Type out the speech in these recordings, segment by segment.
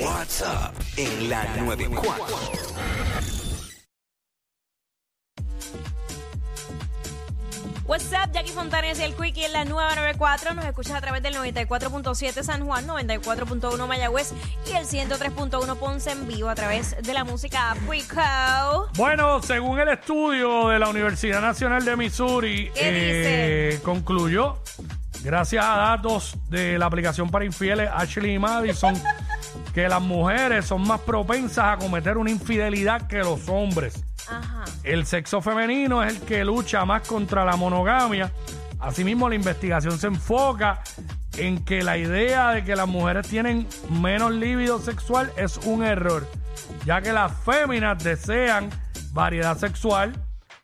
WhatsApp en la 94. What's up, Jackie Fontanes y el Quickie en la nueva 94. Nos escuchas a través del 94.7 San Juan, 94.1 Mayagüez y el 103.1 Ponce en vivo a través de la música Quico. Bueno, según el estudio de la Universidad Nacional de Missouri, ¿Qué eh, concluyó, gracias a datos de la aplicación para infieles Ashley y Madison, que las mujeres son más propensas a cometer una infidelidad que los hombres. Ajá. El sexo femenino es el que lucha más contra la monogamia. Asimismo, la investigación se enfoca en que la idea de que las mujeres tienen menos líbido sexual es un error, ya que las féminas desean variedad sexual,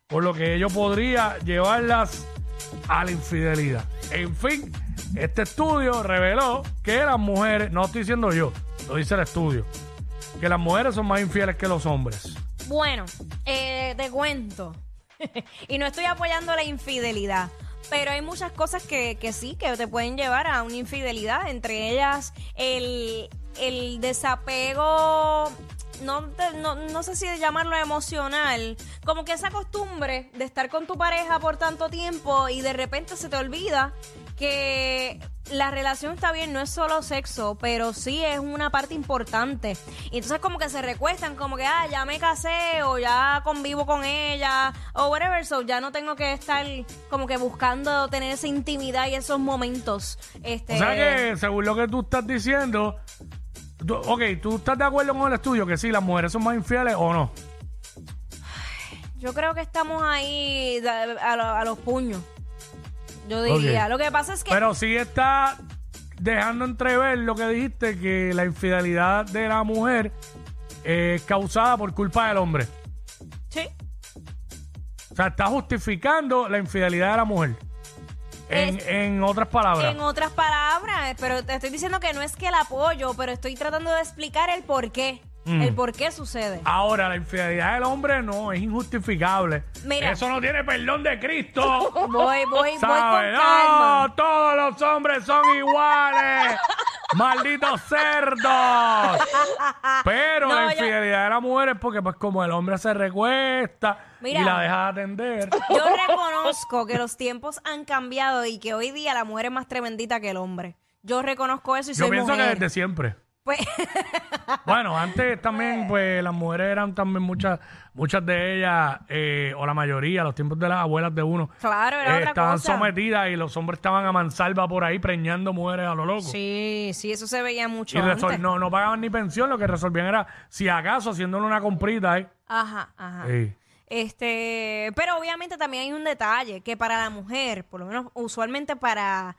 por lo que ello podría llevarlas a la infidelidad. En fin, este estudio reveló que las mujeres, no estoy diciendo yo, lo dice el estudio, que las mujeres son más infieles que los hombres. Bueno, eh, te cuento. y no estoy apoyando la infidelidad. Pero hay muchas cosas que, que sí, que te pueden llevar a una infidelidad. Entre ellas, el, el desapego. No, no, no sé si llamarlo emocional. Como que esa costumbre de estar con tu pareja por tanto tiempo y de repente se te olvida que la relación está bien, no es solo sexo, pero sí es una parte importante. Y entonces como que se recuestan, como que, ah, ya me casé o ya convivo con ella o whatever, so ya no tengo que estar como que buscando tener esa intimidad y esos momentos. Este, O sea que, según lo que tú estás diciendo, tú- ok, ¿tú estás de acuerdo con el estudio que sí, las mujeres son más infieles o no? Yo creo que estamos ahí a los puños. Yo diría. Ok. Lo que pasa es que... Pero sí está dejando entrever lo que dijiste, que la infidelidad de la mujer es causada por culpa del hombre. Sí. O sea, está justificando la infidelidad de la mujer. En, Es- en otras palabras. En otras palabras, pero te estoy diciendo que no es que el apoyo, pero estoy tratando de explicar el por qué. Mm. El por qué sucede. Ahora, la infidelidad del hombre no, es injustificable. Mira. Eso no tiene perdón de Cristo. Voy, voy, voy con. No, todos los hombres son iguales. Malditos cerdos. Pero No, la infidelidad de la mujer es porque, pues, como el hombre se recuesta Mira. y la deja de atender. Yo reconozco que los tiempos han cambiado y que hoy día la mujer es más tremendita que el hombre. Yo reconozco eso y Yo soy pienso mujer. que desde siempre. Pues, Bueno, antes también, pues, las mujeres eran también muchas, muchas de ellas, eh, o la mayoría, los tiempos de las abuelas de uno, claro, era eh, otra estaban cosa. sometidas y los hombres estaban a mansalva por ahí preñando mujeres a lo loco. Sí, sí, eso se veía mucho Y resol- antes. no, no pagaban ni pensión, lo que resolvían era, si acaso, haciéndole una comprita, ¿eh? Ajá, ajá. Sí. Este, pero obviamente también hay un detalle que para la mujer, por lo menos usualmente para,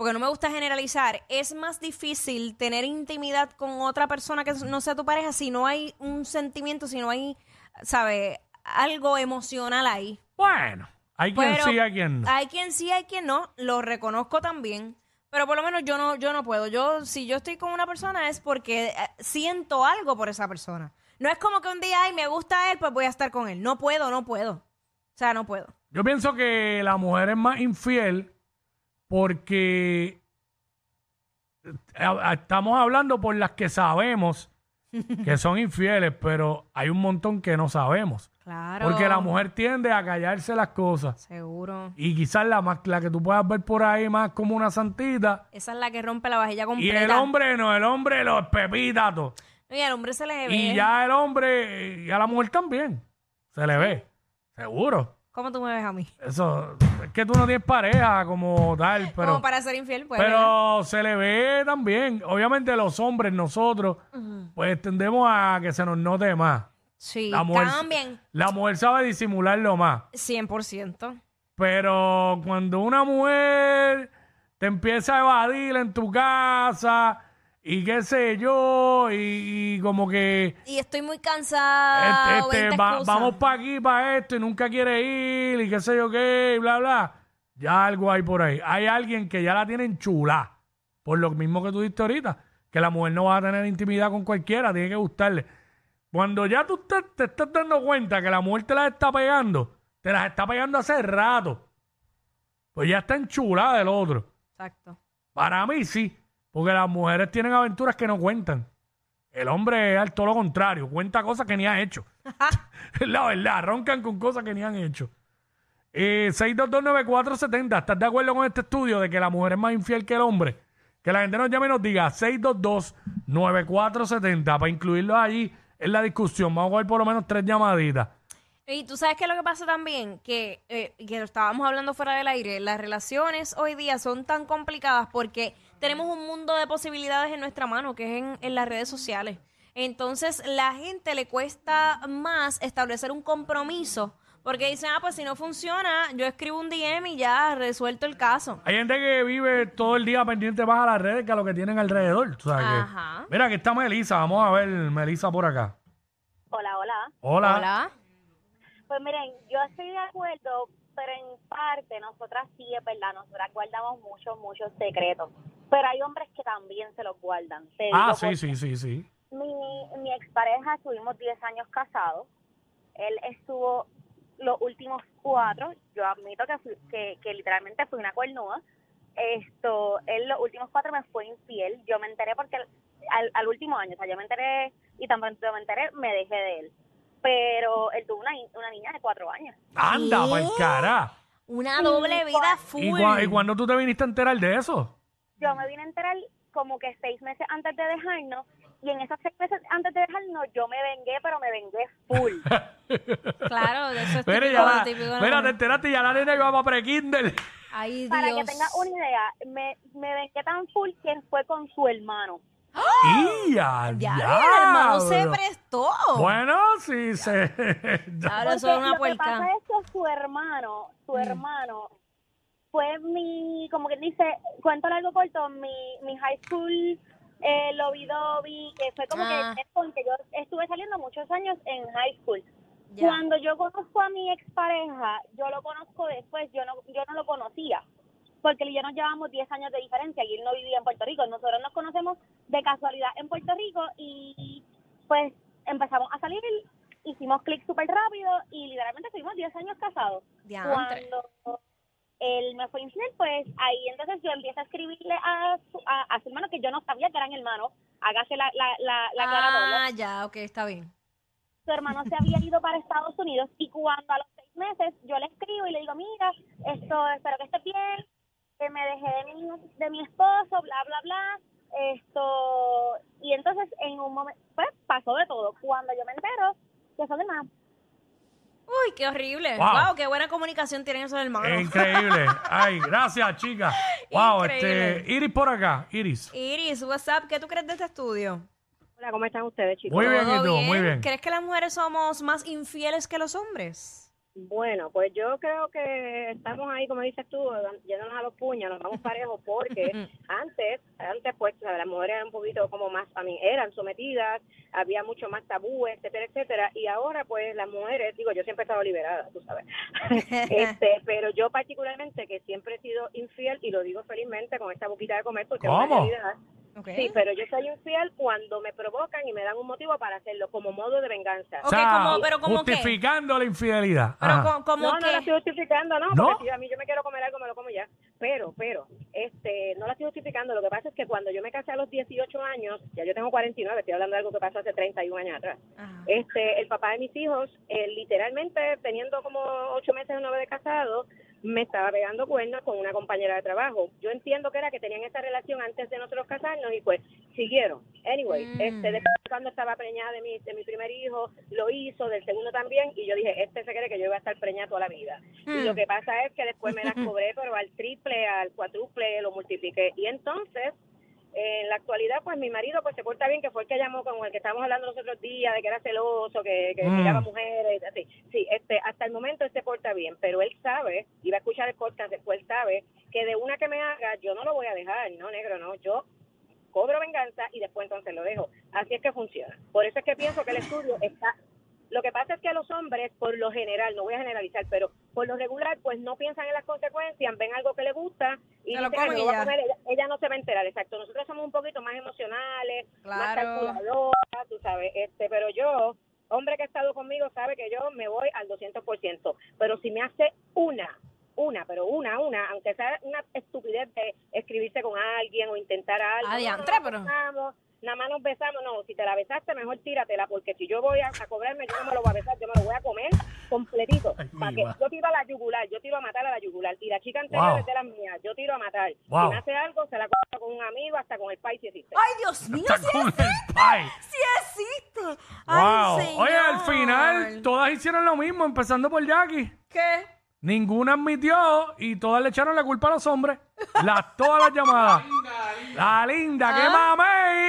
porque no me gusta generalizar, es más difícil tener intimidad con otra persona que no sea tu pareja si no hay un sentimiento, si no hay, ¿sabe? Algo emocional ahí. Bueno, hay quien Pero sí, hay quien no. Hay quien sí, hay quien no. Lo reconozco también. Pero por lo menos yo no, yo no puedo. Yo, si yo estoy con una persona es porque eh, siento algo por esa persona. No es como que un día, ay, me gusta él, pues voy a estar con él. No puedo, no puedo. O sea, no puedo. Yo pienso que la mujer es más infiel porque eh, a- estamos hablando por las que sabemos que son infieles, pero hay un montón que no sabemos. Claro. Porque la mujer tiende a callarse las cosas. Seguro. Y quizás la, más, la que tú puedas ver por ahí más como una santita. Esa es la que rompe la vajilla Y completa. el hombre no, el hombre los pepita todo. Y al hombre se le ve. Y ya el hombre, y a la mujer también. Se le ve. Seguro. ¿Cómo tú me ves a mí? Eso, es que tú no tienes pareja como tal, pero, como para ser infiel, pues. pero se le ve también. Obviamente los hombres, nosotros, pues tendemos a que se nos note más. Sí, La mujer, cambian la mujer sabe disimularlo más. 100%. Pero cuando una mujer te empieza a evadir en tu casa y qué sé yo, y, y como que Y estoy muy cansada. este, este, va- vamos para aquí, para esto, y nunca quiere ir, y qué sé yo qué, y bla, bla. Ya algo hay por ahí. Hay alguien que ya la tiene chula, por lo mismo que tú diste ahorita, que la mujer no va a tener intimidad con cualquiera, tiene que gustarle. Cuando ya tú te, te estás dando cuenta que la mujer te las está pegando, te las está pegando hace rato, pues ya está enchulada del otro. Exacto. Para mí sí, porque las mujeres tienen aventuras que no cuentan. El hombre es todo lo contrario, cuenta cosas que ni ha hecho. La verdad, roncan con cosas que ni han hecho. Eh, 6229470, ¿estás de acuerdo con este estudio de que la mujer es más infiel que el hombre? Que la gente nos llame y nos diga 6229470 para incluirlo allí en la discusión. Vamos a ver por lo menos tres llamaditas. Y tú sabes qué es lo que pasa también, que, eh, que lo estábamos hablando fuera del aire, las relaciones hoy día son tan complicadas porque tenemos un mundo de posibilidades en nuestra mano, que es en, en las redes sociales. Entonces, la gente le cuesta más establecer un compromiso porque dicen, ah, pues si no funciona, yo escribo un DM y ya resuelto el caso. Hay gente que vive todo el día pendiente más a las redes que a lo que tienen alrededor. tú sabes que- Ajá. Mira, aquí está Melisa. Vamos a ver Melisa por acá. Hola, hola. Hola. Hola. Pues miren, yo estoy de acuerdo, pero en parte nosotras sí es verdad, nosotras guardamos muchos, muchos secretos. Pero hay hombres que también se los guardan. Te Ah, sí, sí, sí, sí. Mi, mi expareja estuvimos 10 años casados. Él estuvo los últimos cuatro. Yo admito que, fui- que, que literalmente fui una cuernuda. Esto, él los últimos cuatro me fue infiel. Yo me enteré porque al, al último año, o sea, yo me enteré y tan pronto me enteré, me dejé de él. Pero él tuvo una, una niña de cuatro años. Anda, ¿Qué? pa'l cara. Una doble vida full. ¿Y, cua- y cuándo tú te viniste a enterar de eso? Yo me vine a enterar como que seis meses antes de dejarnos y en esos seis meses antes de dejarnos yo me vengué, pero me vengué full. Claro, de eso es Mira, típico, ya la, típico de la mira, te enteraste y ya la nena iba para pre-Kindle. Ay, Para Dios. que tengas una idea, me, me vengué tan full que fue con su hermano. ¡Y a Ya, el hermano se prestó. Bueno, sí, se... Claro, eso es una lo que pasa es que su hermano, su hermano, fue mi, como que dice, cuento largo corto, mi, mi high school eh, lobby dobby, que fue como Ah. que es con que yo estuve saliendo muchos años en high school. Cuando yo conozco a mi expareja, yo lo conozco después, yo no, yo no lo conocía, porque él y yo nos llevamos 10 años de diferencia y él no vivía en Puerto Rico. Nosotros nos conocemos de casualidad en Puerto Rico y pues empezamos a salir, hicimos clic súper rápido y literalmente estuvimos 10 años casados. Diantre. Cuando él me fue infiel, pues ahí entonces yo empiezo a escribirle a su, a, a su hermano, que yo no sabía que eran hermanos, hágase la, la, la, la Ah, ya, ok, está bien. su hermano se había ido para Estados Unidos y cuando a los seis meses yo le escribo y le digo, mira, esto, espero que estés bien, que me dejé de mi, de mi esposo, bla, bla, bla, esto, y entonces en un momento, pues pasó de todo. Cuando yo me entero, que son hermanos. Uy, qué horrible. Wow. Wow, qué buena comunicación tienen esos hermanos. Increíble. Ay, gracias, chica. Wow, Increíble. este, Iris por acá, Iris. Iris, WhatsApp, ¿qué tú crees de este estudio? Hola, ¿cómo están ustedes, chicos? Muy bien, ¿Todo y tú, muy bien. ¿Crees que las mujeres somos más infieles que los hombres? Bueno, pues yo creo que estamos ahí, como dices tú, yéndonos a los puños, nos vamos parejos, porque antes, antes pues ¿sabes? las mujeres eran un poquito como más, a mí, eran sometidas, había mucho más tabúes, etcétera, etcétera, y ahora pues las mujeres, digo, yo siempre he estado liberada, tú sabes, este, pero yo particularmente que siempre he sido infiel, y lo digo felizmente con esta boquita de comer, porque es una ¿Cómo? realidad, Sí, pero yo soy infiel cuando me provocan y me dan un motivo para hacerlo, como modo de venganza. Ok, como- pero como qué? justificando la infidelidad. Pero Ajá. co- como no, no la estoy justificando, no, ¿No? porque si a mí yo me quiero comer algo, me lo como ya. Pero, pero, este, no la estoy justificando. Lo que pasa es que cuando yo me casé a los 18 años, ya yo tengo 49, estoy hablando de algo que pasó hace 31 años atrás. Ajá. Este, el papá de mis hijos, eh, literalmente teniendo como ocho meses o nueve de casado, me estaba pegando cuernos con una compañera de trabajo. Yo entiendo que era que tenían esa relación antes de nosotros casarnos y pues siguieron. Anyway, Mm. este, después cuando estaba preñada de mi, de mi primer hijo, lo hizo, del segundo también, y yo dije, este se cree que yo iba a estar preñada toda la vida. Y Mm. lo que pasa es que después me las cobré, pero al triple, al cuádruple, lo multipliqué. Y entonces, en la actualidad, pues mi marido pues se porta bien, que fue el que llamó con el que estábamos hablando los otros días, de que era celoso, que, que Mm. miraba mujeres, así. Sí, este, el momento él se porta bien, pero él sabe, y va a escuchar el podcast después, él sabe que de una que me haga, yo no lo voy a dejar, no, negro, no, yo cobro venganza y después entonces lo dejo. Así es que funciona. Por eso es que pienso que el estudio está... Lo que pasa es que a los hombres, por lo general, no voy a generalizar, pero por lo regular, pues no piensan en las consecuencias, ven algo que les gusta y dicen, "Ay, comen me y lo voy a ya". comer, ella, ella no se va a enterar, exacto. Nosotros somos un poquito más emocionales, más calculadoras, tú sabes, este, pero yo, hombre que ha estado conmigo, sabe que yo me voy al 200%, pero si me hace una, una, pero una, una, aunque sea una estupidez de escribirse con alguien o intentar algo. Ah, no, no, pero- nada más nos besamos. No, si te la besaste, mejor tíratela, porque si yo voy a, a cobrarme, yo no me lo voy a besar, yo me lo voy a comer completito. Ay, Pa' mi que yo tiro a la yugular, yo tiro a matar a la yugular. Y la chica anterior Wow. es de las mías, yo tiro a matar. Wow. Si me hace algo, se la corto con un amigo, hasta con el país si existe. Ay, Dios mío, sí, con existe, sí existe. Wow. Oye, al final todas hicieron lo mismo, empezando por Jackie. ¿Qué? Ninguna admitió y todas le echaron la culpa a los hombres. Las, todas las llamadas. La linda, que Ah.